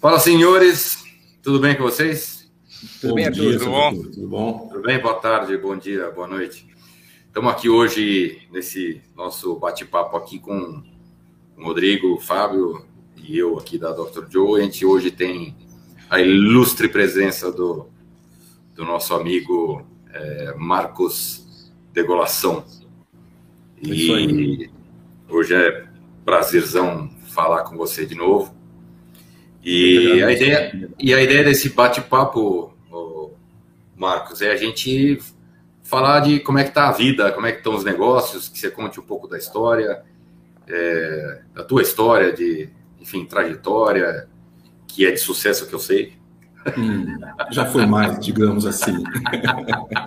Fala, senhores. Tudo bem com vocês? Tudo bem, dia, tudo bom? Tudo bom? Tudo bem? Boa tarde, bom dia, boa noite. Estamos aqui hoje nesse nosso bate-papo aqui com o Rodrigo, o Fábio e eu aqui da Dr. Joe. A gente hoje tem a ilustre presença do, do nosso amigo é, Marcos Degolação. E hoje é prazerzão falar com você de novo. E a ideia, e a ideia desse bate-papo, Marcos, é a gente falar de como é que está a vida, como é que estão os negócios, que você conte um pouco da história, é, da tua história de, enfim, trajetória, que é de sucesso que eu sei. Hum, já foi mais, digamos assim.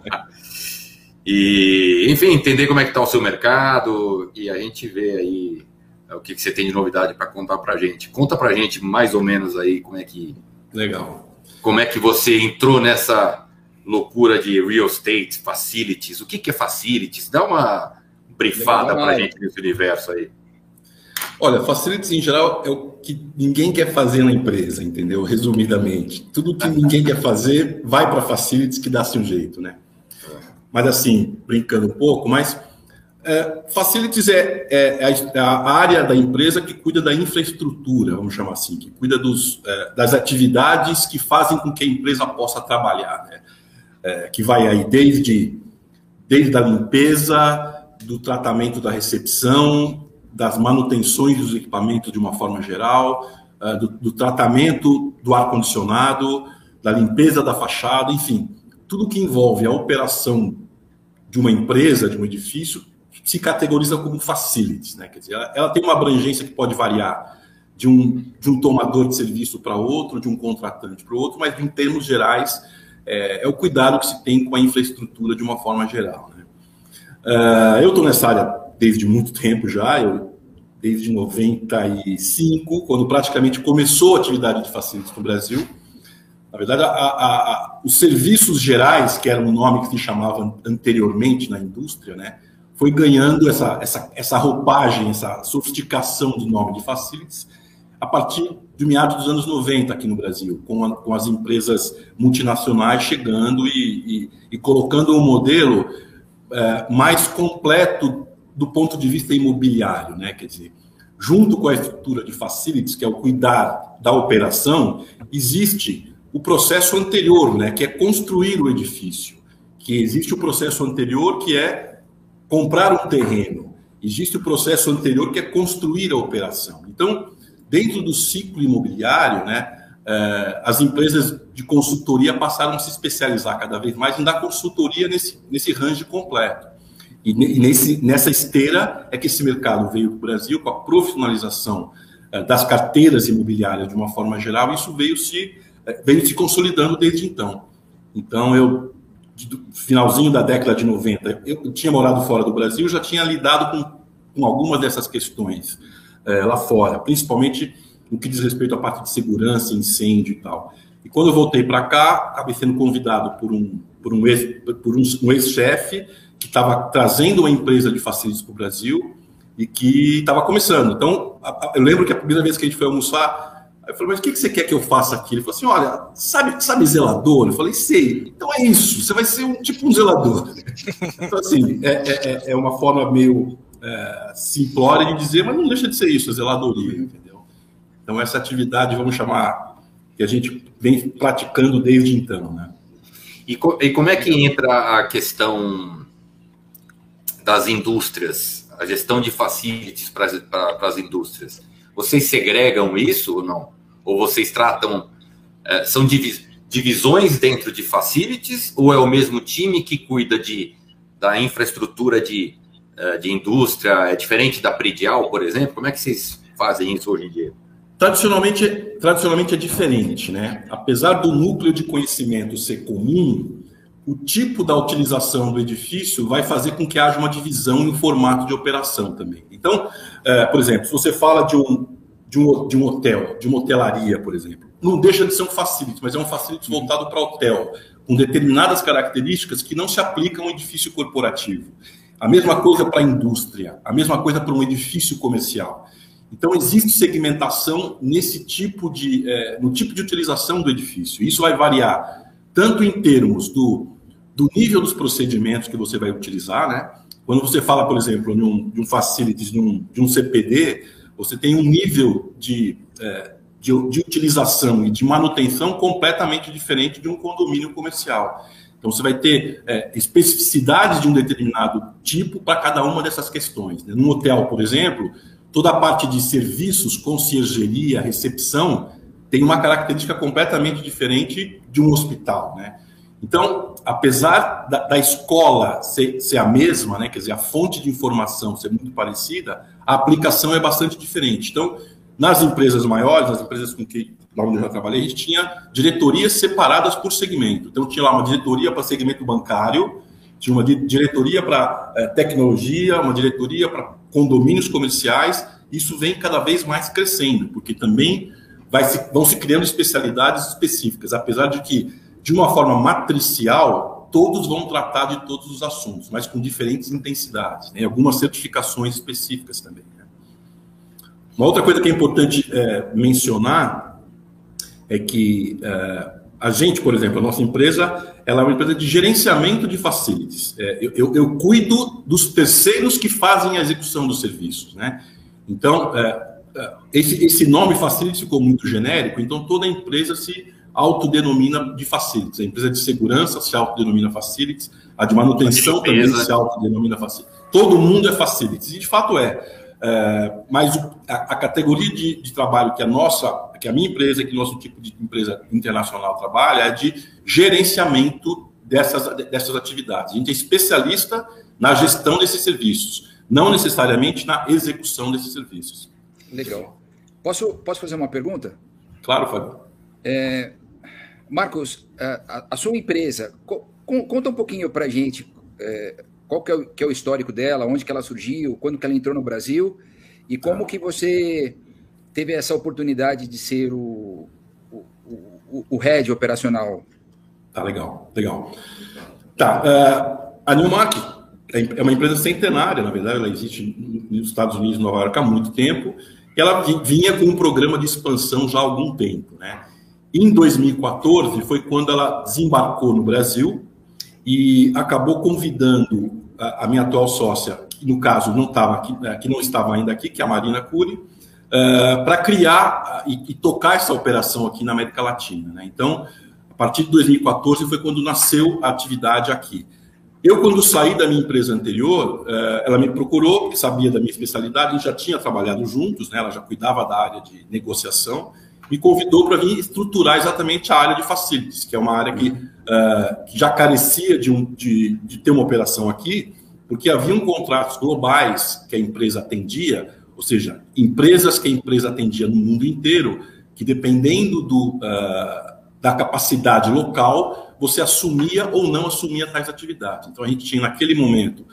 e, enfim, entender como é que está o seu mercado e a gente vê aí o que, que você tem de novidade para contar para a gente. Conta para a gente mais ou menos aí como é que. Legal. Como é que você entrou nessa loucura de real estate, facilities? O que, que é facilities? Dá uma brifada para a gente nesse universo aí. Olha, facilities em geral é o que ninguém quer fazer na empresa, entendeu? Resumidamente. Tudo que ninguém quer fazer vai para facilities que dá-se um jeito, né? É. Mas assim, brincando um pouco, mas é, facilities é, é, é, a área da empresa que cuida da infraestrutura, vamos chamar assim, que cuida dos, é, das atividades que fazem com que a empresa possa trabalhar, né? É, que vai aí desde, desde a limpeza, do tratamento da recepção, das manutenções dos equipamentos de uma forma geral, é, do, do tratamento do ar-condicionado, da limpeza da fachada, enfim, tudo que envolve a operação de uma empresa, de um edifício, se categoriza como facilities, né? Quer dizer, ela, ela, tem uma abrangência que pode variar de um, de um tomador de serviço para outro, de um contratante para outro, mas em termos gerais é, é, o cuidado que se tem com a infraestrutura de uma forma geral. Né? Uh, eu estou nessa área desde muito tempo já, eu, desde 95, quando praticamente começou a atividade de facilities no Brasil. Na verdade, a, a, a, os serviços gerais, que era o nome que se chamava anteriormente na indústria, né? Foi ganhando essa, essa, essa roupagem, essa sofisticação do nome de facilities a partir de meados dos anos 90 aqui no Brasil, com, a, com as empresas multinacionais chegando e, e, e colocando um modelo é, mais completo do ponto de vista imobiliário, né? Quer dizer, junto com a estrutura de facilities, que é o cuidar da operação, existe o processo anterior, né? Que é construir o edifício. Que existe o processo anterior, que é comprar um terreno. Existe o processo anterior que é construir a operação. Então, dentro do ciclo imobiliário, né, eh, as empresas de consultoria passaram a se especializar cada vez mais em dar consultoria nesse, nesse range completo. E nesse, nessa esteira é que esse mercado veio para o Brasil com a profissionalização eh, das carteiras imobiliárias de uma forma geral, isso veio se, eh, veio se consolidando desde então. Então, eu finalzinho da década de 90, eu tinha morado fora do Brasil, já tinha lidado com, com algumas dessas questões é, lá fora, principalmente no que diz respeito à parte de segurança, incêndio e tal. E quando eu voltei para cá, acabei sendo convidado por um, por um ex-chefe um, ex que estava trazendo uma empresa de facilities para o Brasil e que estava começando. Então, eu lembro que a primeira vez que a gente foi almoçar, eu falei, mas o que você quer que eu faça aqui? Ele falou assim: olha, sabe, sabe zelador? Eu falei, sei. Então é isso, você vai ser um tipo um zelador. então, assim, é, é, é, é uma forma meio é, simplória de dizer, mas não deixa de ser isso, a zeladoria, entendeu? Então, essa atividade, vamos chamar, que a gente vem praticando desde então, né? E, co e como é que entra a questão das indústrias, a gestão de facilities para as indústrias? Vocês segregam isso ou não? Ou vocês tratam. É, são divisões dentro de facilities? Ou é o mesmo time que cuida de, da infraestrutura de, é, de indústria? É diferente da predial, por exemplo? Como é que vocês fazem isso hoje em dia? Tradicionalmente, tradicionalmente é diferente, né? Apesar do núcleo de conhecimento ser comum, o tipo da utilização do edifício vai fazer com que haja uma divisão no formato de operação também. Então, é, por exemplo, se você fala de um, de, um, de um hotel, de uma hotelaria, por exemplo, não deixa de ser um facility, mas é um facility voltado para hotel, com determinadas características que não se aplicam a um edifício corporativo. A mesma coisa para a indústria, a mesma coisa para um edifício comercial. Então, existe segmentação nesse tipo de, é, no tipo de utilização do edifício. Isso vai variar tanto em termos do, do nível dos procedimentos que você vai utilizar, né? Quando você fala, por exemplo, de um, de um facilities, de um, de um CPD, você tem um nível de, é, de, de utilização e de manutenção completamente diferente de um condomínio comercial. Então, você vai ter é, especificidades de um determinado tipo para cada uma dessas questões. Né? Num hotel, por exemplo, toda a parte de serviços, conciergeria, recepção, tem uma característica completamente diferente de um hospital, né? Então, apesar da, da escola ser, ser, a mesma, né, quer dizer, a fonte de informação ser muito parecida, a aplicação é bastante diferente. Então, nas empresas maiores, nas empresas com que lá onde eu já trabalhei, a gente tinha diretorias separadas por segmento. Então, tinha lá uma diretoria para segmento bancário, tinha uma diretoria para é, tecnologia, uma diretoria para condomínios comerciais. Isso vem cada vez mais crescendo, porque também se, vão se criando especialidades específicas, apesar de que, de uma forma matricial, todos vão tratar de todos os assuntos, mas com diferentes intensidades, né? algumas certificações específicas também. Né? Uma outra coisa que é importante é, mencionar é que é, a gente, por exemplo, a nossa empresa, ela é uma empresa de gerenciamento de facilities. É, eu, eu, eu, cuido dos terceiros que fazem a execução dos serviços, né? Então, é, é, esse, esse nome facilities ficou muito genérico, então toda empresa se autodenomina de facilities. A empresa de segurança se autodenomina facilities, a de manutenção a também se autodenomina facilities. Todo mundo é facilities, e de fato é. É, mas a, a categoria de, de, trabalho que a nossa, que a minha empresa, que o nosso tipo de empresa internacional trabalha, é de gerenciamento dessas, dessas atividades. A gente é especialista na gestão desses serviços, não necessariamente na execução desses serviços. Legal. Posso, posso fazer uma pergunta? Claro, Fábio. É, Marcos, a, a, sua empresa, co, conta um pouquinho para a gente é, qual que é, o, que é, o, histórico dela, onde que ela surgiu, quando que ela entrou no Brasil e como ah. que você teve essa oportunidade de ser o, o, o, o head operacional. Tá, legal, legal. Tá, uh, a Newmark é, é uma empresa centenária, na verdade, ela existe nos Estados Unidos, Nova York, há muito tempo, e ela vinha com um programa de expansão já há algum tempo, né? Em 2014 foi quando ela desembarcou no Brasil e acabou convidando a, minha atual sócia, que no caso não estava aqui, né, que não estava ainda aqui, que é a Marina Cury, uh, para criar e, e, tocar essa operação aqui na América Latina. Né? Então, a partir de 2014 foi quando nasceu a atividade aqui. Eu, quando saí da minha empresa anterior, uh, ela me procurou, porque sabia da minha especialidade, a gente já tinha trabalhado juntos, né? ela já cuidava da área de negociação, me convidou para vir estruturar exatamente a área de facilities, que é uma área que, uh, que já carecia de, um, de, de, ter uma operação aqui, porque haviam contratos globais que a empresa atendia, ou seja, empresas que a empresa atendia no mundo inteiro, que dependendo do, uh, da capacidade local, você assumia ou não assumia tais atividades. Então a gente tinha naquele momento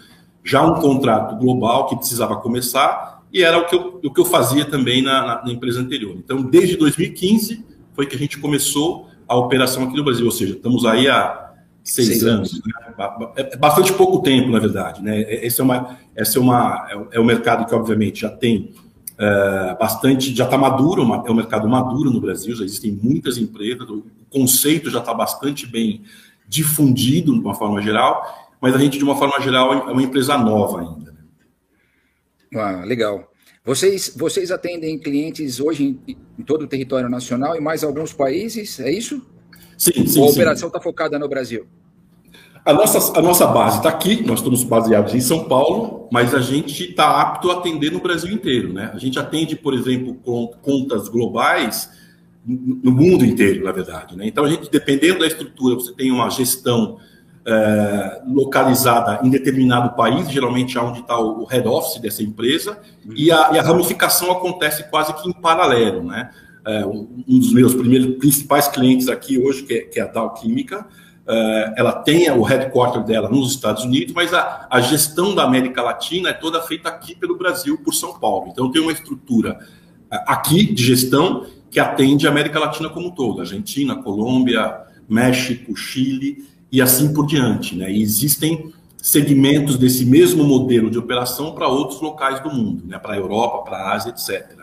já um contrato global que precisava começar e era o que eu, o que eu fazia também na, na, na, empresa anterior. Então, desde 2015 foi que a gente começou a operação aqui no Brasil, ou seja, estamos aí há seis, seis anos. anos. Né? É, é bastante pouco tempo, na verdade. Né? Esse é, uma, esse é, uma, é, é um mercado que, obviamente, já tem é, bastante, já está maduro, é um mercado maduro no Brasil, já existem muitas empresas, o conceito já está bastante bem difundido, de uma forma geral, mas a gente, de uma forma geral, é uma empresa nova ainda. Ah, legal. Vocês, vocês atendem clientes hoje em, em, todo o território nacional e mais alguns países, é isso? Sim, sim. A operação está focada no Brasil? A nossa, a nossa base está aqui, nós estamos baseados em São Paulo, mas a gente está apto a atender no Brasil inteiro. Né? A gente atende, por exemplo, com contas globais no mundo inteiro, na verdade. Né? Então, a gente, dependendo da estrutura, você tem uma gestão é, localizada em determinado país, geralmente é onde está o head office dessa empresa, e a, e a, ramificação acontece quase que em paralelo. Né? É, um dos meus primeiros principais clientes aqui hoje, que é, que é a Dow Química, é, ela tem o headquarter dela nos Estados Unidos, mas a, a, gestão da América Latina é toda feita aqui pelo Brasil, por São Paulo. Então tem uma estrutura é, aqui de gestão que atende a América Latina como um todo, Argentina, Colômbia, México, Chile, e assim por diante. Né? E existem segmentos desse mesmo modelo de operação para outros locais do mundo, né, para a Europa, para a Ásia, etc.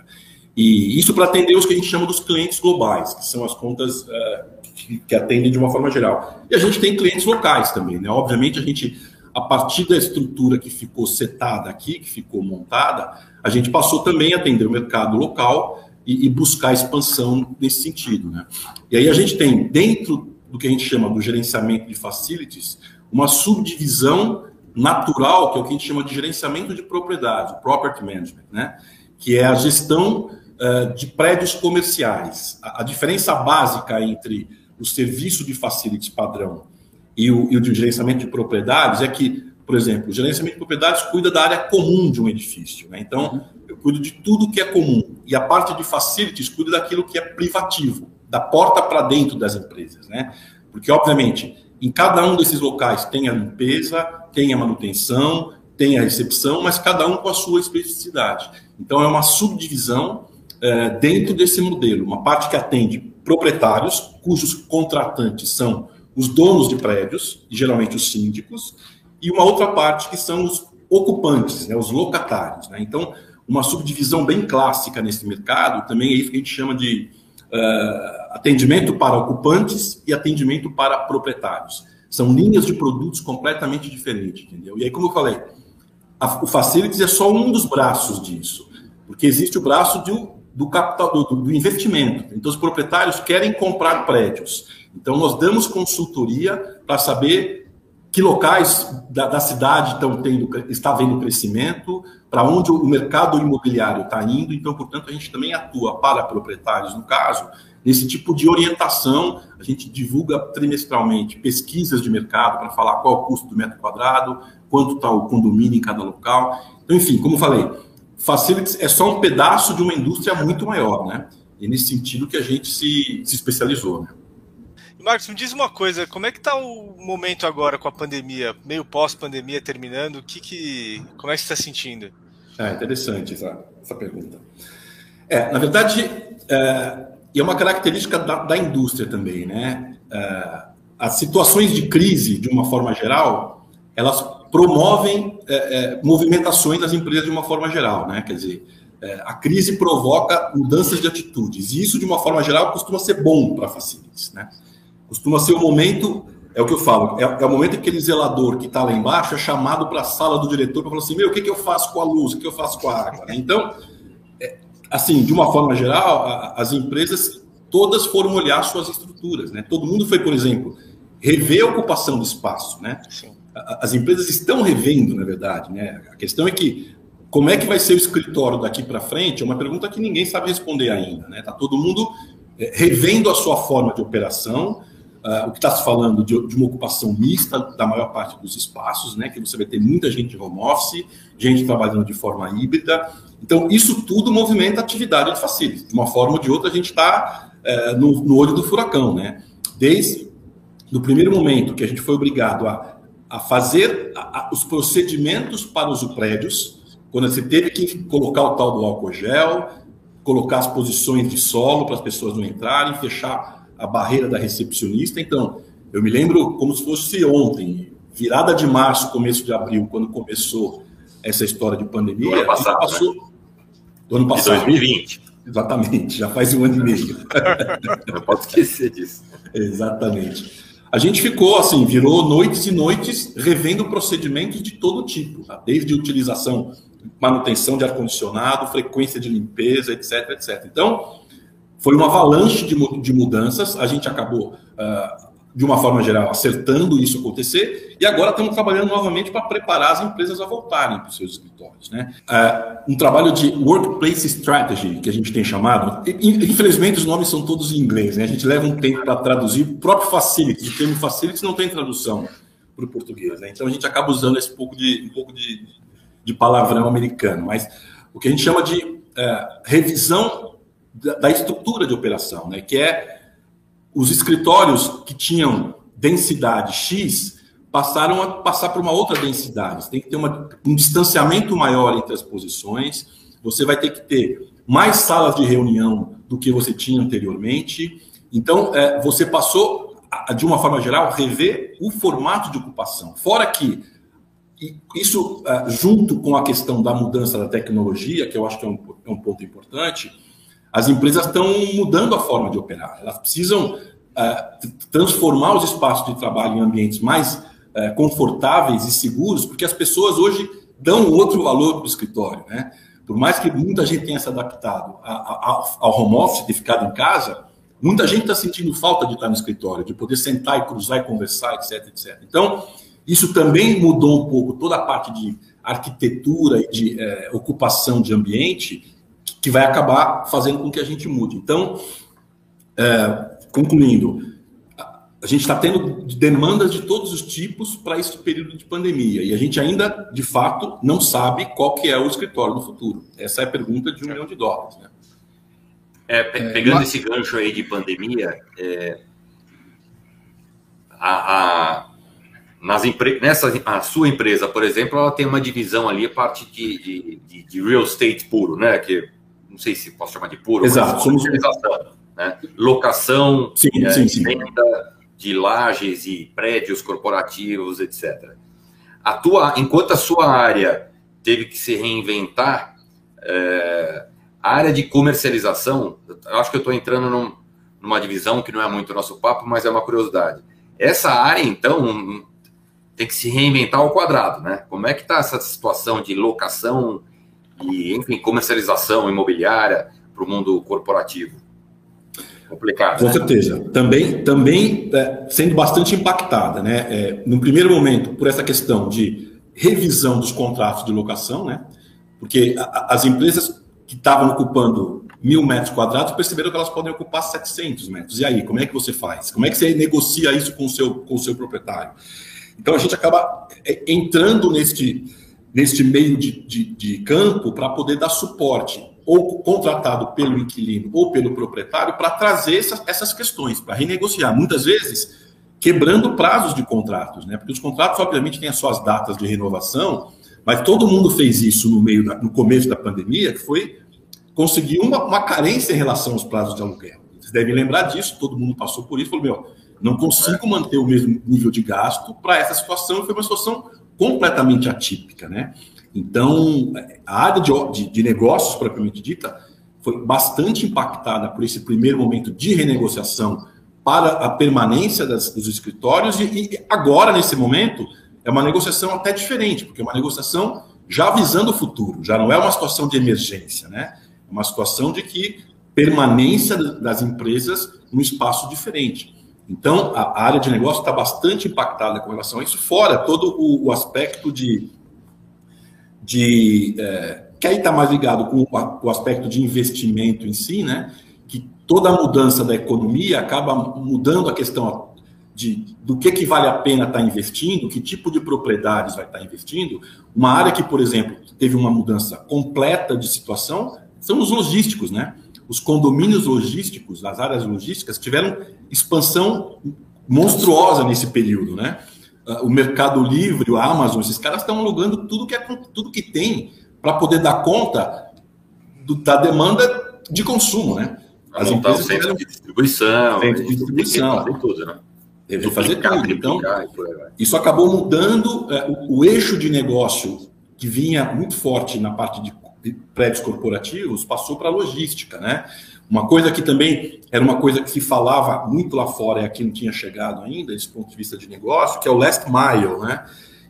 E isso para atender os que a gente chama dos clientes globais, que são as contas uh, que, que, atendem de uma forma geral. E a gente tem clientes locais também, né? Obviamente, a gente, a partir da estrutura que ficou setada aqui, que ficou montada, a gente passou também a atender o mercado local e, e buscar expansão nesse sentido, né? E aí a gente tem, dentro do que a gente chama do gerenciamento de facilities, uma subdivisão natural, que é o que a gente chama de gerenciamento de propriedade, property management, né? que é a gestão uh, de prédios comerciais. A, a, diferença básica entre o serviço de facilities padrão e o, e o de gerenciamento de propriedades é que, por exemplo, o gerenciamento de propriedades cuida da área comum de um edifício. Né? Então, eu cuido de tudo que é comum. E a parte de facilities cuida daquilo que é privativo, da porta para dentro das empresas. Né? Porque, obviamente, em cada um desses locais tem a limpeza, tem a manutenção, tem a recepção, mas cada um com a sua especificidade. Então, é uma subdivisão é, dentro desse modelo. Uma parte que atende proprietários, cujos contratantes são os donos de prédios, geralmente os síndicos, e uma outra parte que são os ocupantes, né, os locatários. Né? Então, uma subdivisão bem clássica nesse mercado, também é isso que a gente chama de uh, atendimento para ocupantes e atendimento para proprietários. São linhas de produtos completamente diferentes, entendeu? E aí, como eu falei, a, o Facilities é só um dos braços disso, porque existe o braço de, do capital, do, do investimento. Então, os proprietários querem comprar prédios. Então, nós damos consultoria para saber que locais da, da cidade estão tendo, está havendo crescimento, para onde o mercado imobiliário está indo. Então, portanto, a gente também atua para proprietários, no caso, nesse tipo de orientação. A gente divulga trimestralmente pesquisas de mercado para falar qual o custo do metro quadrado, quanto está o condomínio em cada local. Então, enfim, como falei, Facilities é só um pedaço de uma indústria muito maior, né? E nesse sentido que a gente se, se especializou, né? Marcos, me diz uma coisa, como é que está o momento agora com a pandemia, meio pós-pandemia terminando, o que que, como é que você está sentindo? É interessante essa, essa pergunta. É, na verdade, é, é uma característica da, da indústria também, né? É, as situações de crise, de uma forma geral, elas promovem é, é movimentações das empresas de uma forma geral, né? Quer dizer, é, a crise provoca mudanças de atitudes, e isso, de uma forma geral, costuma ser bom para facilities, né? Costuma ser o momento, é o que eu falo, é, é o momento em que aquele zelador que está lá embaixo é chamado para a sala do diretor para falar assim: meu, o que, que eu faço com a luz, o que eu faço com a água? Então, assim, de uma forma geral, a, as empresas todas foram olhar suas estruturas, né? Todo mundo foi, por exemplo, rever a ocupação do espaço, né? As empresas estão revendo, na verdade, né? A questão é que como é que vai ser o escritório daqui para frente? É uma pergunta que ninguém sabe responder ainda, né? Tá todo mundo é, revendo a sua forma de operação, Uh, o que está se falando de, de, uma ocupação mista da maior parte dos espaços, né, que você vai ter muita gente de home office, gente trabalhando de forma híbrida. Então, isso tudo movimenta a atividade de facilities. De uma forma ou de outra, a gente está uh, no, no, olho do furacão. Né? Desde o primeiro momento que a gente foi obrigado a, a fazer a, a, os procedimentos para os prédios, quando você teve que colocar o tal do álcool gel, colocar as posições de solo para as pessoas não entrarem, fechar a barreira da recepcionista. Então, eu me lembro como se fosse ontem, virada de março, começo de abril, quando começou essa história de pandemia. Do ano passado. Passou, né? Do ano passado. De 2020. Exatamente, já faz um ano e meio. Não posso esquecer disso. Exatamente. A gente ficou assim, virou noites e noites revendo procedimentos de todo tipo, tá? desde utilização, manutenção de ar-condicionado, frequência de limpeza, etc, etc. Então, foi uma avalanche de, de mudanças, a gente acabou, uh, de uma forma geral, acertando isso acontecer, e agora estamos trabalhando novamente para preparar as empresas a voltarem para os seus escritórios. Né? Uh, um trabalho de Workplace Strategy, que a gente tem chamado, infelizmente os nomes são todos em inglês, né? a gente leva um tempo para traduzir, o próprio Facilities, o termo Facilities não tem tradução para o português, né? então a gente acaba usando esse pouco de, um pouco de, de palavrão americano, mas o que a gente chama de uh, revisão da, estrutura de operação, né? que é os escritórios que tinham densidade X passaram a passar para uma outra densidade. Você tem que ter uma, um distanciamento maior entre as posições. Você vai ter que ter mais salas de reunião do que você tinha anteriormente. Então, é, você passou, a, de uma forma geral, rever o formato de ocupação. Fora que isso, uh, junto com a questão da mudança da tecnologia, que eu acho que é um, é um ponto importante, as empresas estão mudando a forma de operar. Elas precisam uh, transformar os espaços de trabalho em ambientes mais uh, confortáveis e seguros, porque as pessoas hoje dão outro valor para o escritório. Né? Por mais que muita gente tenha se adaptado a, a, ao home office, de ficar em casa, muita gente está sentindo falta de estar no escritório, de poder sentar e cruzar e conversar, etc, etc. Então, isso também mudou um pouco toda a parte de arquitetura e de é, ocupação de ambiente, que vai acabar fazendo com que a gente mude. Então, é, concluindo, a gente está tendo demandas de todos os tipos para esse período de pandemia e a gente ainda, de fato, não sabe qual que é o escritório no futuro. Essa é a pergunta de um milhão de dólares. Né? É, pegando é, mas... esse gancho aí de pandemia, é, a, a nas empre... nessa a sua empresa, por exemplo, ela tem uma divisão ali a parte de, de, de, de real estate puro, né? Que não sei se posso chamar de puro, Exato, somos né? Locação, sim, é, sim, sim. venda de lajes e prédios corporativos, etc. A tua, enquanto a sua área teve que se reinventar, é, a área de comercialização, eu acho que eu estou entrando num, numa divisão que não é muito nosso papo, mas é uma curiosidade. Essa área, então, tem que se reinventar ao quadrado, né? Como é que está essa situação de locação e, enfim, comercialização imobiliária para o mundo corporativo? Complicado. Com né? certeza. Também, também é, sendo bastante impactada, né? É, no primeiro momento, por essa questão de revisão dos contratos de locação, né? Porque a, as empresas que estavam ocupando mil metros quadrados perceberam que elas podem ocupar 700 metros. E aí, como é que você faz? Como é que você negocia isso com o seu, com o seu proprietário? Então a gente acaba é, entrando neste, neste meio de, de, de campo para poder dar suporte, ou contratado pelo inquilino ou pelo proprietário, para trazer essas, essas questões, para renegociar. Muitas vezes quebrando prazos de contratos, né? Porque os contratos, obviamente, têm as suas datas de renovação, mas todo mundo fez isso no meio da, no começo da pandemia, que foi conseguir uma, uma carência em relação aos prazos de aluguel. Vocês devem lembrar disso, todo mundo passou por isso, falou, meu, não consigo manter o mesmo nível de gasto para essa situação, foi uma situação completamente atípica, né? Então, a área de, de, de, negócios, propriamente dita, foi bastante impactada por esse primeiro momento de renegociação para a permanência das, dos escritórios, e, e, agora, nesse momento, é uma negociação até diferente, porque é uma negociação já visando o futuro, já não é uma situação de emergência, né? É uma situação de que permanência das empresas num espaço diferente. Então, a área de negócio está bastante impactada com relação a isso, fora todo o, o aspecto de. de é, que aí está mais ligado com o, o, aspecto de investimento em si, né? Que toda a mudança da economia acaba mudando a questão de, do que, que vale a pena estar tá investindo, que tipo de propriedades vai estar tá investindo. Uma área que, por exemplo, teve uma mudança completa de situação são os logísticos, né? Os condomínios logísticos, as áreas logísticas, tiveram expansão monstruosa nesse período, né? Ah, o Mercado Livre, o Amazon, esses caras estão alugando tudo que, é, tudo que tem para poder dar conta do, da demanda de consumo, né? As empresas tiveram de distribuição, centro de distribuição, fazer tudo, né? Deve fazer tudo. Então, isso acabou mudando é, o, o eixo de negócio que vinha muito forte na parte de prédios corporativos passou para logística, né? Uma coisa que também era uma coisa que se falava muito lá fora e aqui não tinha chegado ainda, desse ponto de vista de negócio, que é o last mile, né?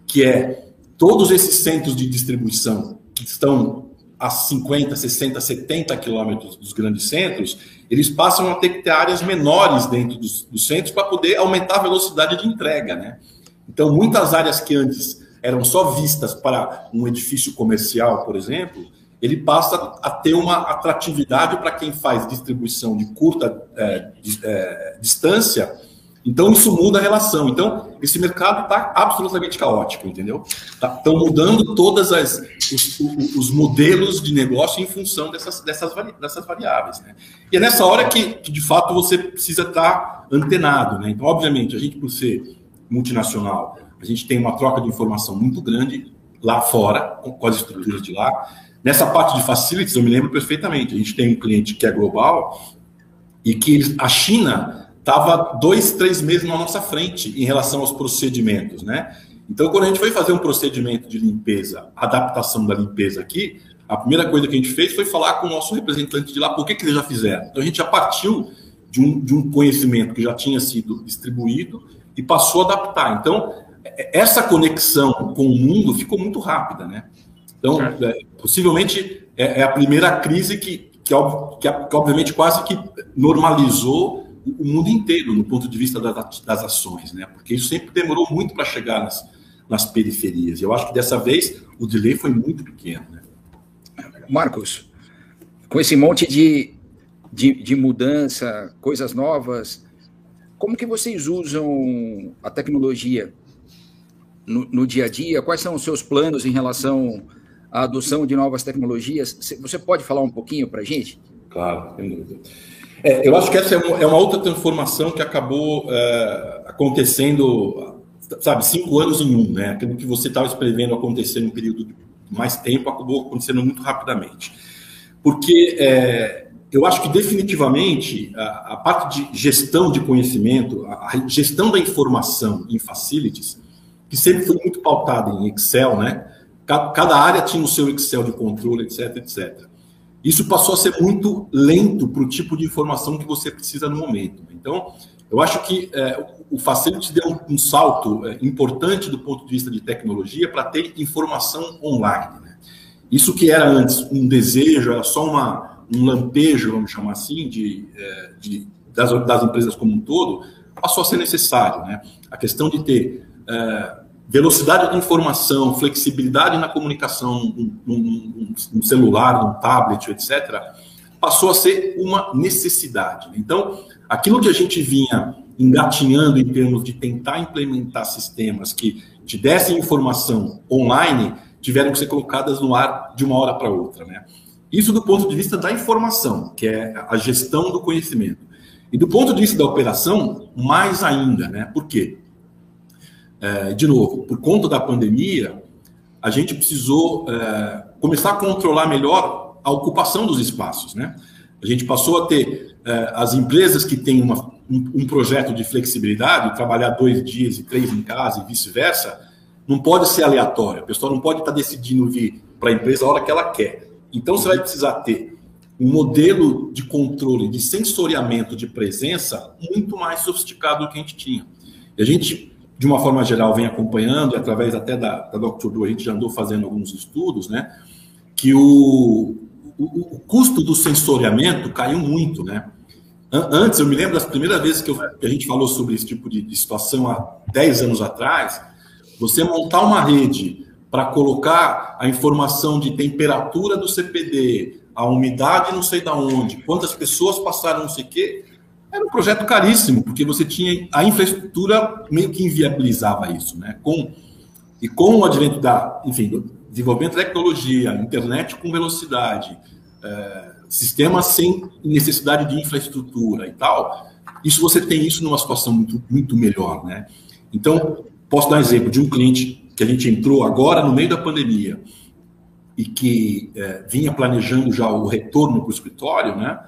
Que é todos esses centros de distribuição que estão a 50, 60, 70 quilômetros dos grandes centros, eles passam a ter que ter áreas menores dentro dos, dos centros para poder aumentar a velocidade de entrega, né? Então, muitas áreas que antes eram só vistas para um edifício comercial, por exemplo, ele passa a ter uma atratividade para quem faz distribuição de curta é, é, distância. Então, isso muda a relação. Então, esse mercado está absolutamente caótico, entendeu? Estão tá, mudando todos os, os, modelos de negócio em função dessas, dessas, dessas variáveis. Né? E é nessa hora que, que, de fato, você precisa estar tá antenado. Né? Então, obviamente, a gente, por ser multinacional, a gente tem uma troca de informação muito grande lá fora, com as estruturas de lá. Nessa parte de facilities, eu me lembro perfeitamente. A gente tem um cliente que é global e que a China estava dois, três meses na nossa frente em relação aos procedimentos, né? Então, quando a gente foi fazer um procedimento de limpeza, adaptação da limpeza aqui, a primeira coisa que a gente fez foi falar com o nosso representante de lá por que, que eles já fizeram. Então, a gente já partiu de um, de um conhecimento que já tinha sido distribuído e passou a adaptar. Então, essa conexão com o mundo ficou muito rápida, né? Então, é, possivelmente é, é, a primeira crise que, que, que, que, obviamente, quase que normalizou o mundo inteiro no ponto de vista das, das ações, né? Porque isso sempre demorou muito para chegar nas, nas periferias. Eu acho que dessa vez o delay foi muito pequeno, né? Marcos, com esse monte de, de, de mudança, coisas novas, como que vocês usam a tecnologia no, no, dia a dia? Quais são os seus planos em relação à adoção de novas tecnologias? Você pode falar um pouquinho para a gente? Claro, sem dúvida. É, eu acho que essa é uma, é uma outra transformação que acabou é, acontecendo, sabe, cinco anos em um, né? Aquilo que você estava escrevendo acontecer em um período de mais tempo acabou acontecendo muito rapidamente. Porque é, eu acho que definitivamente a, a, parte de gestão de conhecimento, a, a gestão da informação em facilities, que sempre foi muito pautada em Excel, né? Cada, área tinha o seu Excel de controle, etc, etc. Isso passou a ser muito lento para o tipo de informação que você precisa no momento. Então, eu acho que é, o Facility deu um, um salto é, importante do ponto de vista de tecnologia para ter informação online. Né? Isso que era antes um desejo, era só uma, um lampejo, vamos chamar assim, de, é, de das, das, empresas como um todo, passou a ser necessário. Né? A questão de ter é, velocidade de informação, flexibilidade na comunicação, num, celular, num tablet, etc., passou a ser uma necessidade. Então, aquilo que a gente vinha engatinhando em termos de tentar implementar sistemas que te dessem informação online, tiveram que ser colocadas no ar de uma hora para outra, né? Isso do ponto de vista da informação, que é a gestão do conhecimento. E do ponto de vista da operação, mais ainda, né? Por quê? É, de novo, por conta da pandemia, a gente precisou é, começar a controlar melhor a ocupação dos espaços, né? A gente passou a ter é, as empresas que têm uma um, um projeto de flexibilidade, trabalhar dois dias e três em casa e vice-versa, não pode ser aleatório. A pessoa não pode estar decidindo vir para a empresa a hora que ela quer. Então, você vai precisar ter um modelo de controle, de sensoriamento de presença muito mais sofisticado do que a gente tinha. E a gente, de uma forma geral, vem acompanhando, através até da, da Dr. Du, a gente já andou fazendo alguns estudos, né? Que o, o, o custo do sensoriamento caiu muito, né? Antes, eu me lembro das primeiras vezes que, eu, que a gente falou sobre esse tipo de, de, situação há 10 anos atrás, você montar uma rede para colocar a informação de temperatura do CPD, a umidade não sei da onde, quantas pessoas passaram não sei o quê, era um projeto caríssimo, porque você tinha a infraestrutura meio que inviabilizava isso, né? Com, e com o advento da, enfim, do desenvolvimento da tecnologia, internet com velocidade, é, sistemas sem necessidade de infraestrutura e tal, isso você tem isso numa situação muito, muito melhor, né? Então, posso dar um exemplo de um cliente que a gente entrou agora no meio da pandemia e que é, vinha planejando já o retorno para o escritório, né?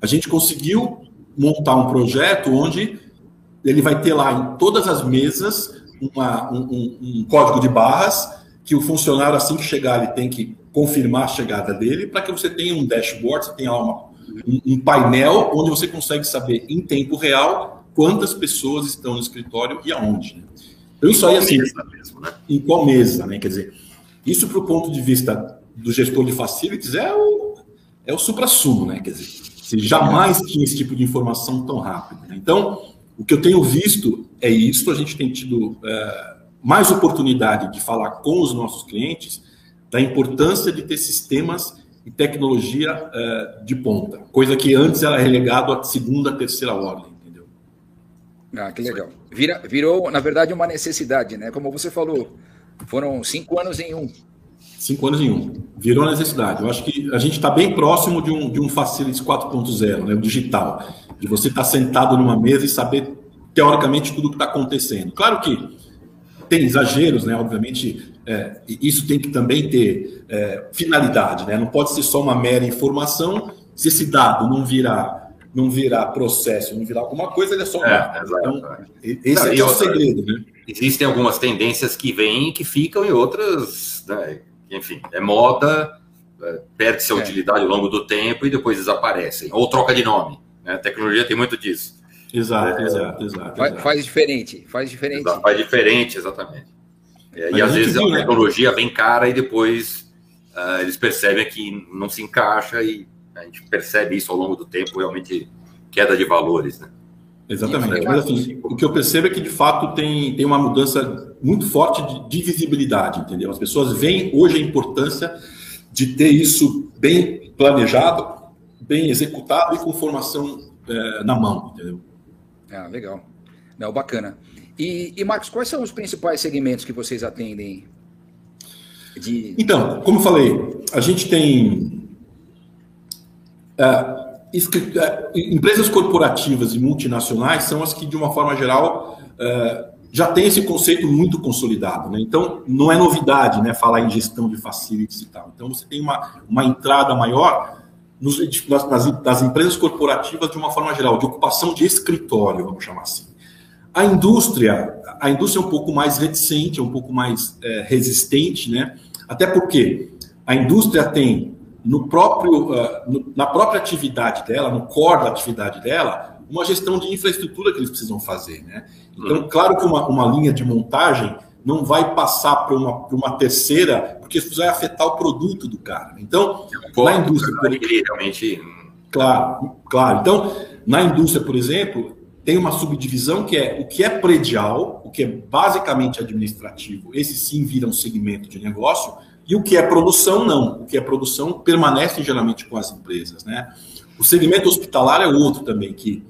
A gente conseguiu montar um projeto onde ele vai ter lá em todas as mesas uma, um, um, um código de barras que o funcionário, assim que chegar, ele tem que confirmar a chegada dele, para que você tenha um dashboard, você tenha uma, um, um, painel onde você consegue saber em tempo real quantas pessoas estão no escritório e aonde. Né? Então, isso aí, assim, mesmo, né? em qual mesa, né? Quer dizer, isso para o ponto de vista do gestor de facilities é o, é o supra-sumo, né? Quer dizer, você jamais tinha esse tipo de informação tão rápido. Né? Então, o que eu tenho visto é isso, a gente tem tido é, mais oportunidade de falar com os nossos clientes da importância de ter sistemas e tecnologia uh, de ponta, coisa que antes era relegado à segunda, terceira ordem, entendeu? Ah, que legal. Vira, virou, na verdade, uma necessidade, né? Como você falou, foram cinco anos em um. Cinco anos em um. Virou necessidade. Eu acho que a gente está bem próximo de um, de um Facilities 4.0, né? o digital. De você estar tá sentado numa mesa e saber, teoricamente, tudo o que está acontecendo. Claro que tem exageros, né? Obviamente, é, isso tem que também ter é, finalidade, né? Não pode ser só uma mera informação. Se esse dado não virar não virar processo, não virar alguma coisa, ele é só um é, Então, esse não, é, é o segredo, né? Existem algumas tendências que vêm que ficam e outras, né, enfim, é moda, é, perde-se a é. utilidade ao longo do tempo e depois desaparecem. Ou troca de nome. Né? A tecnologia tem muito disso. Exato, é, exato, exato, faz, faz, diferente, faz diferente. Exato, faz diferente, exatamente. É, e às vezes viu, a né? tecnologia né? vem cara e depois uh, eles percebem que não se encaixa e a gente percebe isso ao longo do tempo, realmente queda de valores, né? Exatamente. Mas assim, o que eu percebo é que de fato tem, tem uma mudança muito forte de, de visibilidade, entendeu? As pessoas veem hoje a importância de ter isso bem planejado, bem executado e com formação é, na mão, entendeu? Ah, legal. Não, bacana. E, e, Marcos, quais são os principais segmentos que vocês atendem? De... Então, como eu falei, a gente tem uh, empresas corporativas e multinacionais são as que, de uma forma geral, uh, já tem esse conceito muito consolidado. Né? Então, não é novidade né, falar em gestão de facilities e tal. Então, você tem uma, uma entrada maior nos, nas, nas, empresas corporativas de uma forma geral, de ocupação de escritório, vamos chamar assim. A indústria, a indústria é um pouco mais reticente, é um pouco mais é, resistente, né? Até porque a indústria tem no próprio, uh, no, na própria atividade dela, no core da atividade dela, uma gestão de infraestrutura que eles precisam fazer, né? Então, hum. claro que uma, uma linha de montagem não vai passar para uma, uma terceira, porque isso vai afetar o produto do cara. Então, na indústria. Por... realmente. Claro, claro. Então, na indústria, por exemplo, tem uma subdivisão que é o que é predial, o que é basicamente administrativo, esse sim vira um segmento de negócio, e o que é produção, não. O que é produção permanece geralmente com as empresas. Né? O segmento hospitalar é outro também, que,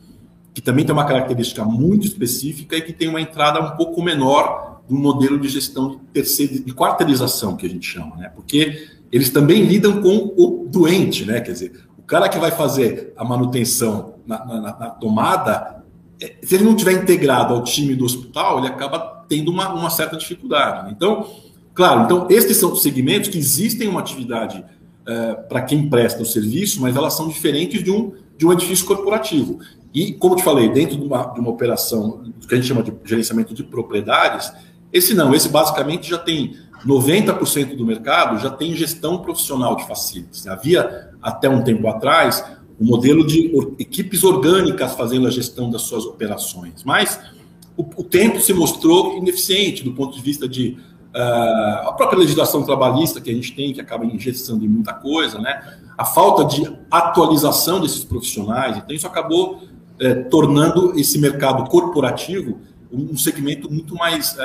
que também tem uma característica muito específica e que tem uma entrada um pouco menor do modelo de gestão de terceira, de quarteirização, que a gente chama, né? Porque eles também lidam com o doente, né? Quer dizer, o cara que vai fazer a manutenção na, na, na tomada, é, se ele não tiver integrado ao time do hospital, ele acaba tendo uma, uma certa dificuldade. Né? Então, claro, então esses são segmentos que existem uma atividade é, para quem presta o serviço, mas elas são diferentes de um, de um edifício corporativo. E, como te falei, dentro de uma, de uma operação que a gente chama de gerenciamento de propriedades, esse não, esse basicamente já tem 90% do mercado já tem gestão profissional de facilities. Havia até um tempo atrás o um modelo de equipes orgânicas fazendo a gestão das suas operações, mas o, o tempo se mostrou ineficiente do ponto de vista de a própria legislação trabalhista que a gente tem, que acaba ingestando em muita coisa, né? a falta de atualização desses profissionais, então isso acabou eh, tornando esse mercado corporativo um segmento muito mais uh,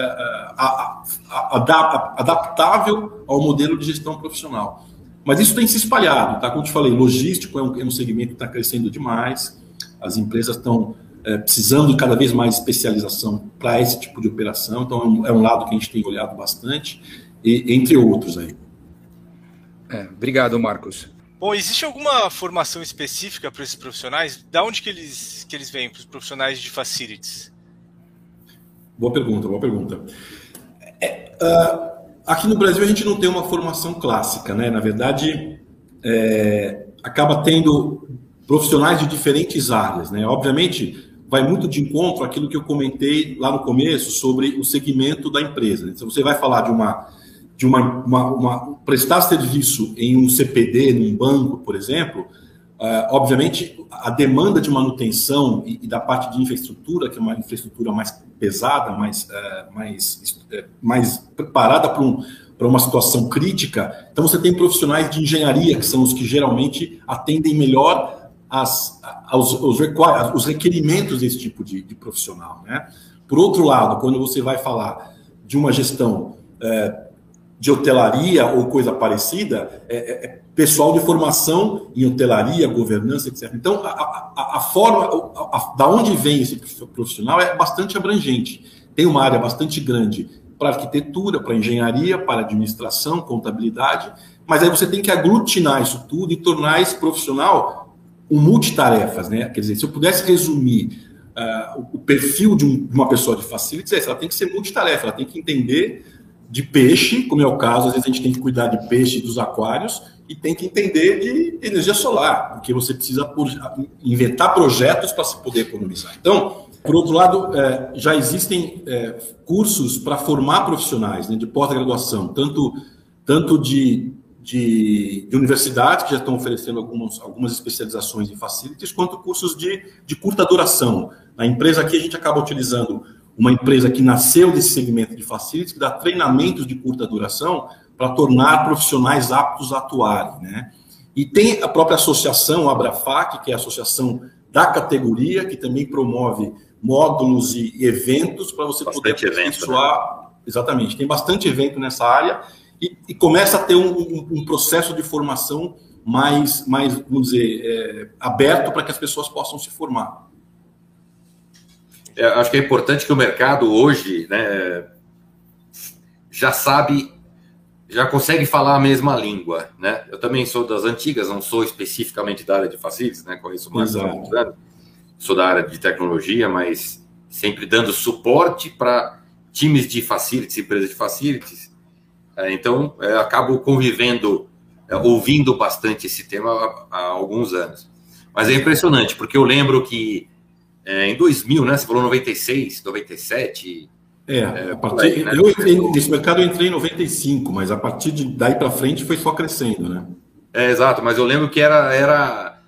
adaptável ao modelo de gestão profissional. Mas isso tem se espalhado, tá? Como te falei, logístico é um, é um segmento que está crescendo demais, as empresas estão é, precisando de cada vez mais especialização para esse tipo de operação, então é um, é um, lado que a gente tem olhado bastante, e, entre outros aí. É, obrigado, Marcos. Bom, existe alguma formação específica para esses profissionais? Da onde que eles, que eles vêm, para os profissionais de facilities? Boa pergunta, boa pergunta. É, uh, aqui no Brasil a gente não tem uma formação clássica, né? Na verdade, é, acaba tendo profissionais de diferentes áreas, né? Obviamente, vai muito de encontro àquilo que eu comentei lá no começo sobre o segmento da empresa. Se você vai falar de uma de uma, uma, uma prestar serviço em um CPD, num banco, por exemplo, Uh, obviamente, a demanda de manutenção e, e, da parte de infraestrutura, que é uma infraestrutura mais pesada, mais, uh, mais, uh, mais preparada para um, uma situação crítica, então você tem profissionais de engenharia, que são os que geralmente atendem melhor as, aos, aos os requerimentos desse tipo de, de, profissional. Né? Por outro lado, quando você vai falar de uma gestão eh, de hotelaria ou coisa parecida, é, é, é pessoal de formação em hotelaria, governança, etc. Então, a, a, a forma, a, a, da onde vem esse profissional é bastante abrangente. Tem uma área bastante grande para arquitetura, para engenharia, para administração, contabilidade, mas aí você tem que aglutinar isso tudo e tornar esse profissional um multitarefas, né? Quer dizer, se eu pudesse resumir uh, o perfil de, um, uma pessoa de facilities, é ela tem que ser multitarefa, ela tem que entender de peixe, como é o caso, às vezes a gente tem que cuidar de peixe dos aquários e tem que entender de energia solar, porque você precisa inventar projetos para se poder economizar. Então, por outro lado, é, já existem é, cursos para formar profissionais né, de pós-graduação, tanto, tanto de, de, de, universidades que já estão oferecendo algumas, algumas especializações em facilities, quanto cursos de, de curta duração. Na empresa aqui, a gente acaba utilizando uma empresa que nasceu desse segmento de facilities, que dá treinamentos de curta duração para tornar profissionais aptos a atuarem, né? E tem a própria associação, a Abrafac, que é a associação da categoria, que também promove módulos e eventos para você bastante poder evento, né? Exatamente, tem bastante evento nessa área e, e começa a ter um, um, um, processo de formação mais, mais vamos dizer, é, aberto para que as pessoas possam se formar. É, acho que é importante que o mercado hoje né, já sabe, já consegue falar a mesma língua. Né? Eu também sou das antigas, não sou especificamente da área de facilities, né? conheço mais anos, sou da área de tecnologia, mas sempre dando suporte para times de facilities, empresas de facilities. É, então, é, acabo convivendo, é, ouvindo bastante esse tema há, há alguns anos. Mas é impressionante, porque eu lembro que em 2000, né? Você falou 96, 97. É, é a partir, aí, né? eu entrei, nesse mercado eu entrei em 95, mas a partir de daí para frente foi só crescendo, né? É, exato, mas eu lembro que era, era,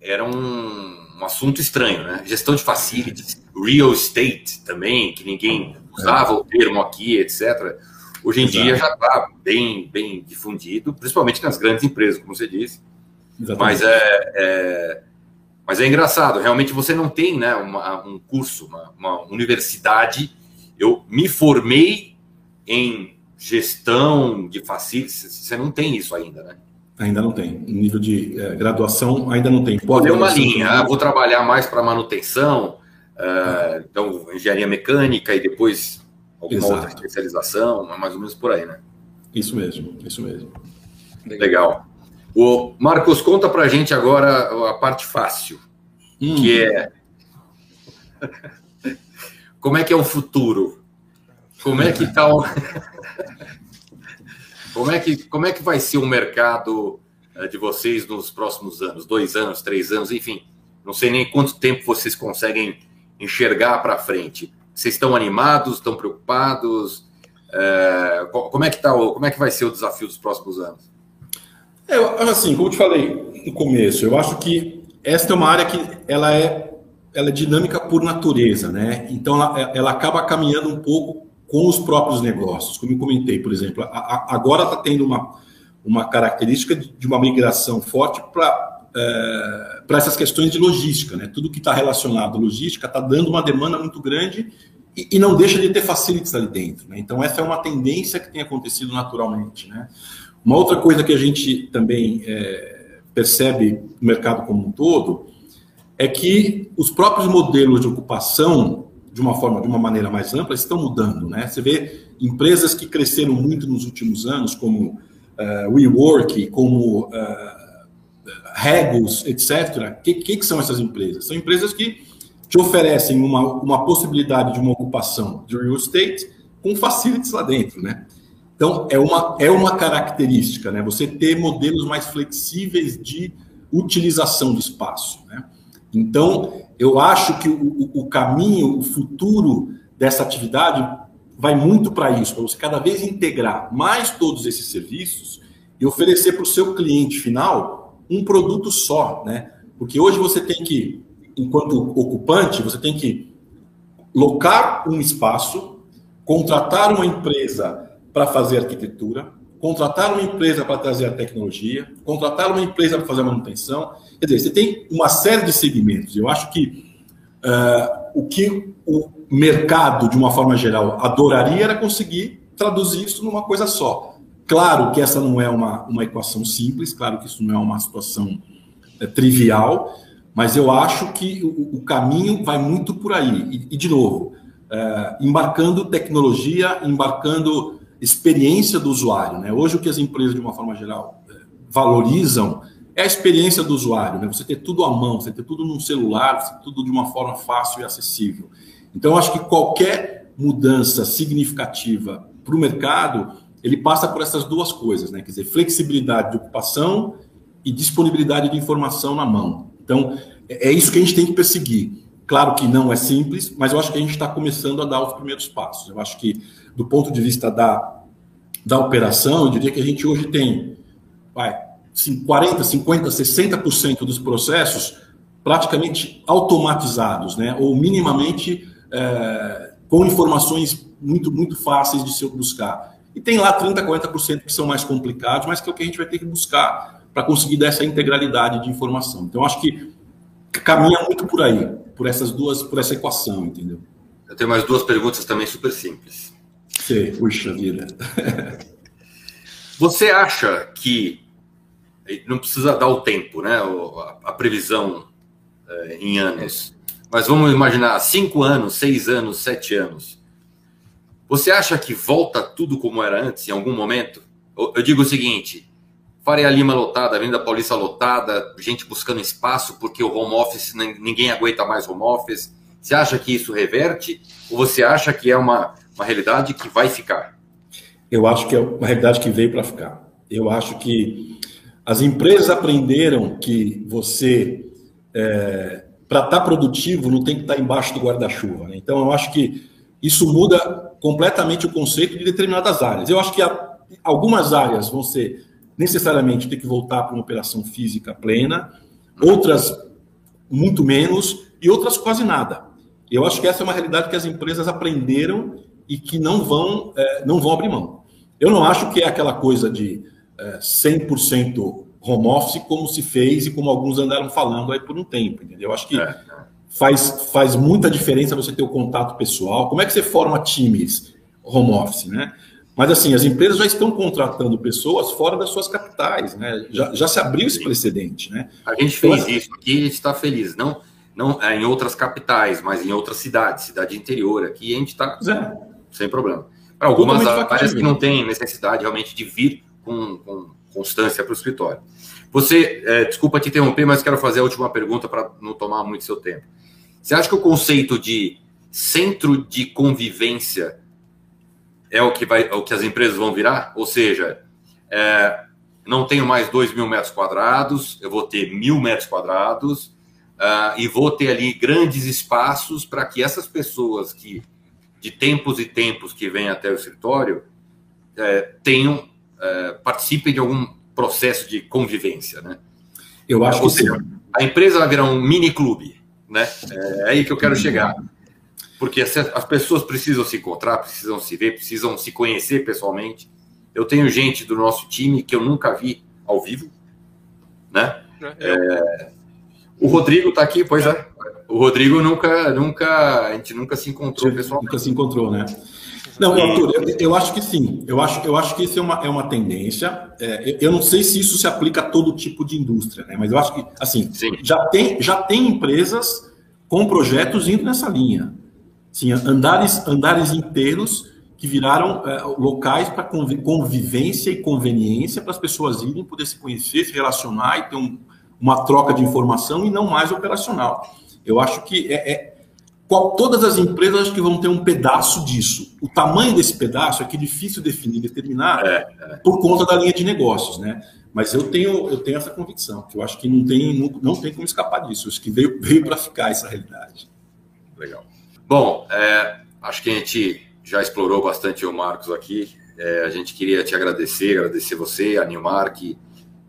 era um, um assunto estranho, né? Gestão de facilities, real estate também, que ninguém usava é. o termo aqui, etc. Hoje em Exato. dia já está bem, bem difundido, principalmente nas grandes empresas, como você disse. Exatamente. Mas é, é mas é engraçado, realmente você não tem né, uma, um curso, uma, uma, universidade. Eu me formei em gestão de facilities, você não tem isso ainda, né? Ainda não tem. Nível de é, graduação ainda não tem. Pode ter uma linha, ah, vou trabalhar mais para manutenção, uh, então engenharia mecânica e depois alguma Exato. outra especialização, mais ou menos por aí, né? Isso mesmo, isso mesmo. Legal. O Marcos, conta para a gente agora a parte fácil, hum. que é como é que é o futuro? Como é que está o... como é que como é que vai ser o mercado eh, de vocês nos próximos anos, dois anos, três anos, enfim, não sei nem quanto tempo vocês conseguem enxergar para frente. Vocês estão animados? Estão preocupados? É, como é que tá como é que vai ser o desafio dos próximos anos? É, assim, como eu te falei no começo, eu acho que esta é uma área que ela é, ela é dinâmica por natureza, né? Então ela, ela acaba caminhando um pouco com os próprios negócios. Como eu comentei, por exemplo, a, a, agora está tendo uma, uma característica de uma migração forte para é, para essas questões de logística, né? Tudo que está relacionado à logística está dando uma demanda muito grande e, e, não deixa de ter facilities ali dentro, né? Então essa é uma tendência que tem acontecido naturalmente, né? Uma outra coisa que a gente também é, percebe no mercado como um todo é que os próprios modelos de ocupação, de uma forma, de uma maneira mais ampla, estão mudando, né? Você vê empresas que cresceram muito nos últimos anos, como uh, WeWork, como uh, Regos, etc. O que, que, são essas empresas? São empresas que te oferecem uma, uma possibilidade de uma ocupação de real estate com facilities lá dentro, né? Então, é uma, é uma característica, né? Você ter modelos mais flexíveis de utilização de espaço, né? Então, eu acho que o, o caminho, o futuro dessa atividade vai muito para isso, para você cada vez integrar mais todos esses serviços e oferecer para o seu cliente final um produto só, né? Porque hoje você tem que, enquanto ocupante, você tem que locar um espaço, contratar uma empresa para fazer arquitetura, contratar uma empresa para trazer a tecnologia, contratar uma empresa para fazer a manutenção. Quer dizer, você tem uma série de segmentos. Eu acho que uh, o que o mercado, de uma forma geral, adoraria era conseguir traduzir isso numa coisa só. Claro que essa não é uma, uma equação simples, claro que isso não é uma situação é, trivial, mas eu acho que o, o, caminho vai muito por aí. E, e de novo, uh, embarcando tecnologia, embarcando experiência do usuário. Né? Hoje, o que as empresas, de uma forma geral, é, valorizam é a experiência do usuário. Né? Você ter tudo à mão, você ter tudo num celular, você ter tudo de uma forma fácil e acessível. Então, eu acho que qualquer mudança significativa para o mercado, ele passa por essas duas coisas, né? Quer dizer, flexibilidade de ocupação e disponibilidade de informação na mão. Então, é, é isso que a gente tem que perseguir. Claro que não é simples, mas eu acho que a gente está começando a dar os primeiros passos. Eu acho que, do ponto de vista da, da operação, eu diria que a gente hoje tem vai, 40, 50, 60% dos processos praticamente automatizados, né? ou minimamente é, com informações muito, muito fáceis de se buscar. E tem lá 30, 40% que são mais complicados, mas que é o que a gente vai ter que buscar para conseguir dar essa integralidade de informação. Então, acho que caminha muito por aí, por essas duas, por essa equação, entendeu? Eu tenho mais duas perguntas também super simples. Sim, puxa vida. Você acha que não precisa dar o tempo, né? A previsão é, em anos. Mas vamos imaginar cinco anos, seis anos, sete anos. Você acha que volta tudo como era antes, em algum momento? Eu digo o seguinte: Faria Lima lotada, Avenida Paulista lotada, gente buscando espaço porque o home office, ninguém aguenta mais home office. Você acha que isso reverte? Ou você acha que é uma, uma realidade que vai ficar? Eu acho que é uma realidade que veio para ficar. Eu acho que as empresas aprenderam que você, é, para estar tá produtivo, não tem que estar tá embaixo do guarda-chuva. Né? Então, eu acho que isso muda completamente o conceito de determinadas áreas. Eu acho que algumas áreas vão ser necessariamente ter que voltar para uma operação física plena, outras muito menos e outras quase nada. Eu acho que essa é uma realidade que as empresas aprenderam e que não vão, é, não vão abrir mão. Eu não acho que é aquela coisa de é, 100% home office como se fez e como alguns andaram falando aí por um tempo, entendeu? Eu acho que é faz, faz muita diferença você ter o contato pessoal. Como é que você forma times home office, né? Mas assim, as empresas já estão contratando pessoas fora das suas capitais, né? Já, já se abriu esse precedente, né? A gente fez então, isso aqui, a gente está feliz, não, não é, em outras capitais, mas em outras cidades, cidade interior. Aqui a gente está é. sem problema. Para algumas áreas que não tem necessidade realmente de vir com, com constância para o escritório. Você, é, desculpa te interromper, mas quero fazer a última pergunta para não tomar muito seu tempo. Você acha que o conceito de centro de convivência é o que, vai, é o que as empresas vão virar? Ou seja, é, não tenho mais 2 mil metros quadrados, eu vou ter mil metros quadrados uh, e vou ter ali grandes espaços para que essas pessoas que de tempos e tempos que vêm até o escritório é, tenham é, participem de algum processo de convivência, né? Eu acho Ou que seja, sim. A empresa vai virar um mini clube né? É aí que eu quero chegar. Porque as pessoas precisam se encontrar, precisam se ver, precisam se conhecer pessoalmente. Eu tenho gente do nosso time que eu nunca vi ao vivo, né? É, é o Rodrigo está aqui, pois é. O Rodrigo nunca, nunca, a gente nunca se encontrou pessoalmente. Nunca se encontrou, né? Não, Arthur, eu, eu, acho que sim. Eu acho, eu acho que isso é uma, é uma tendência. É, eu não sei se isso se aplica a todo tipo de indústria, né? Mas eu acho que, assim, sim. já tem, já tem empresas com projetos indo nessa linha. Sim, andares, andares inteiros que viraram é, locais para convivência e conveniência para as pessoas irem, poder se conhecer, se relacionar e ter um, uma troca de informação e não mais operacional. Eu acho que é, é qual, todas as empresas acho que vão ter um pedaço disso. O tamanho desse pedaço é que é difícil definir, determinar é, é. por conta da linha de negócios, né? Mas eu tenho, eu tenho essa convicção, que eu acho que não tem, não, não tem como escapar disso. acho que veio, veio para ficar essa realidade. Legal. Bom, é, acho que a gente já explorou bastante o Marcos aqui. É, a gente queria te agradecer, agradecer você, a que,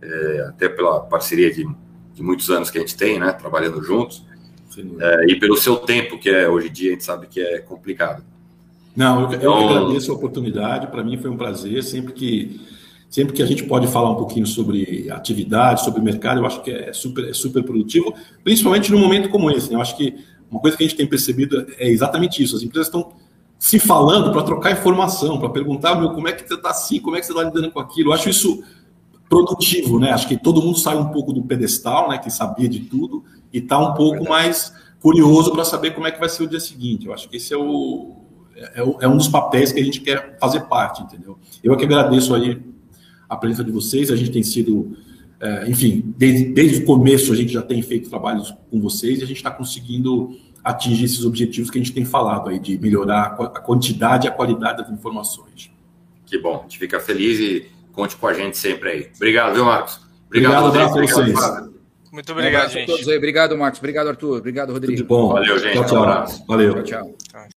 é, até pela parceria de, de muitos anos que a gente tem, né? Trabalhando juntos é, e pelo seu tempo, que é hoje em dia a gente sabe que é complicado. Não, eu, então, eu agradeço a oportunidade, para mim foi um prazer, sempre que, sempre que a gente pode falar um pouquinho sobre atividade, sobre mercado, eu acho que é super, é super produtivo, principalmente num momento como esse. Né? Eu acho que uma coisa que a gente tem percebido é exatamente isso, as empresas estão se falando para trocar informação, para perguntar, meu, como é que você está assim, como é que você está lidando com aquilo. Eu acho isso produtivo, né? Acho que todo mundo sai um pouco do pedestal, né? Que sabia de tudo e está um pouco mais curioso para saber como é que vai ser o dia seguinte. Eu acho que esse é o, é, é, um dos papéis que a gente quer fazer parte, entendeu? Eu é que agradeço aí a presença de vocês. A gente tem sido, é, enfim, desde, desde o começo a gente já tem feito trabalhos com vocês e a gente está conseguindo atingir esses objetivos que a gente tem falado aí de melhorar a quantidade e a qualidade das informações. Que bom, a gente fica feliz e conte com a gente sempre aí. Obrigado, viu, Marcos? Obrigado, obrigado Rodrigo. Obrigado, vocês. Muito obrigado, um gente. Obrigado, Marcos. Obrigado, Arthur. Obrigado, Rodrigo. Tudo bom. Valeu, gente. Tchau, tchau. Valeu. tchau. tchau.